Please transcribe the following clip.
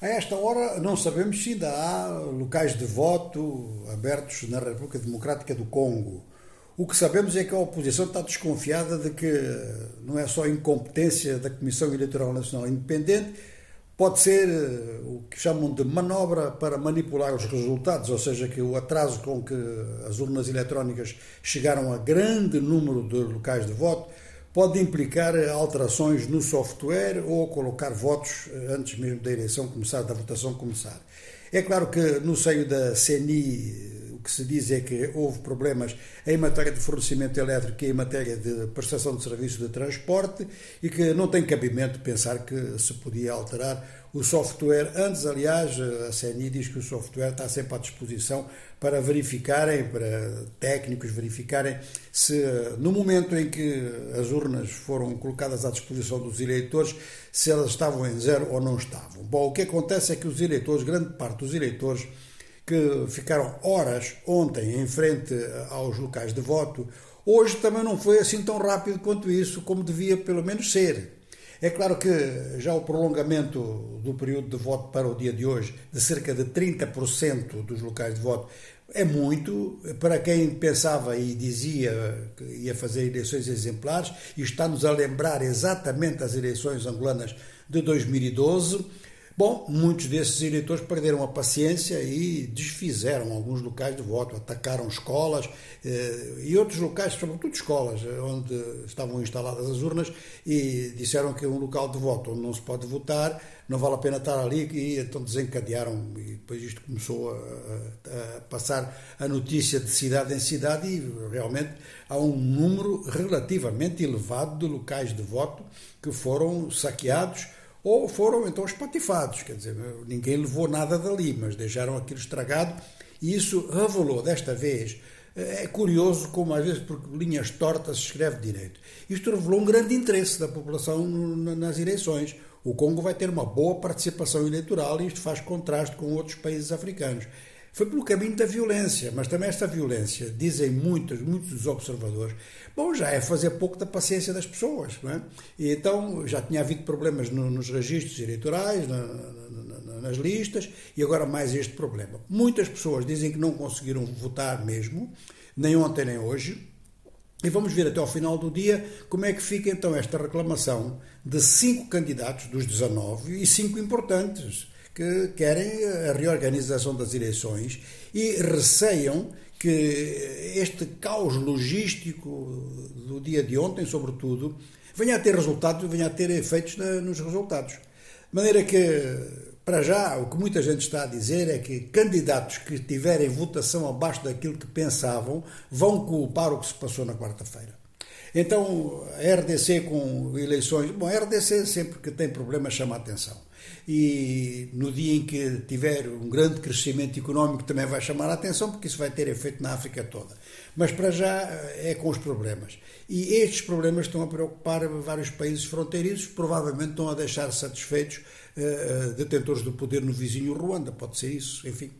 A esta hora não sabemos se ainda há locais de voto abertos na República Democrática do Congo. O que sabemos é que a oposição está desconfiada de que não é só incompetência da Comissão Eleitoral Nacional Independente, pode ser eh, o que chamam de manobra para manipular os resultados, ou seja, que o atraso com que as urnas eletrónicas chegaram a grande número de locais de voto pode implicar alterações no software ou colocar votos eh, antes mesmo da eleição começar, da votação começar. É claro que no seio da CNI que se diz é que houve problemas em matéria de fornecimento elétrico e em matéria de prestação de serviço de transporte e que não tem cabimento pensar que se podia alterar o software. Antes, aliás, a CNI diz que o software está sempre à disposição para verificarem, para técnicos verificarem se no momento em que as urnas foram colocadas à disposição dos eleitores, se elas estavam em zero ou não estavam. Bom, o que acontece é que os eleitores, grande parte dos eleitores, que ficaram horas ontem em frente aos locais de voto, hoje também não foi assim tão rápido quanto isso, como devia pelo menos ser. É claro que já o prolongamento do período de voto para o dia de hoje, de cerca de 30% dos locais de voto, é muito. Para quem pensava e dizia que ia fazer eleições exemplares, e está-nos a lembrar exatamente as eleições angolanas de 2012 Bom, muitos desses eleitores perderam a paciência e desfizeram alguns locais de voto, atacaram escolas eh, e outros locais, sobretudo escolas, eh, onde estavam instaladas as urnas, e disseram que é um local de voto onde não se pode votar, não vale a pena estar ali, e então desencadearam, e depois isto começou a, a passar a notícia de cidade em cidade, e realmente há um número relativamente elevado de locais de voto que foram saqueados ou foram então espatifados, quer dizer, ninguém levou nada dali, mas deixaram aquilo estragado e isso revelou desta vez. É curioso como às vezes por linhas tortas se escreve direito. Isto revelou um grande interesse da população nas eleições. O Congo vai ter uma boa participação eleitoral e isto faz contraste com outros países africanos. Foi pelo caminho da violência, mas também esta violência, dizem muitos, muitos dos observadores, bom, já é fazer pouco da paciência das pessoas. Não é? E então já tinha havido problemas no, nos registros eleitorais, na, na, nas listas, e agora mais este problema. Muitas pessoas dizem que não conseguiram votar mesmo, nem ontem nem hoje, e vamos ver até ao final do dia como é que fica então esta reclamação de cinco candidatos dos 19 e cinco importantes que querem a reorganização das eleições e receiam que este caos logístico do dia de ontem, sobretudo, venha a ter resultados, venha a ter efeitos nos resultados. De maneira que, para já, o que muita gente está a dizer é que candidatos que tiverem votação abaixo daquilo que pensavam vão culpar o que se passou na quarta-feira. Então, a RDC com eleições. Bom, a RDC sempre que tem problemas chama a atenção e no dia em que tiver um grande crescimento económico também vai chamar a atenção, porque isso vai ter efeito na África toda. Mas para já é com os problemas. E estes problemas estão a preocupar vários países fronteiriços, provavelmente estão a deixar satisfeitos uh, detentores do poder no vizinho Ruanda, pode ser isso, enfim.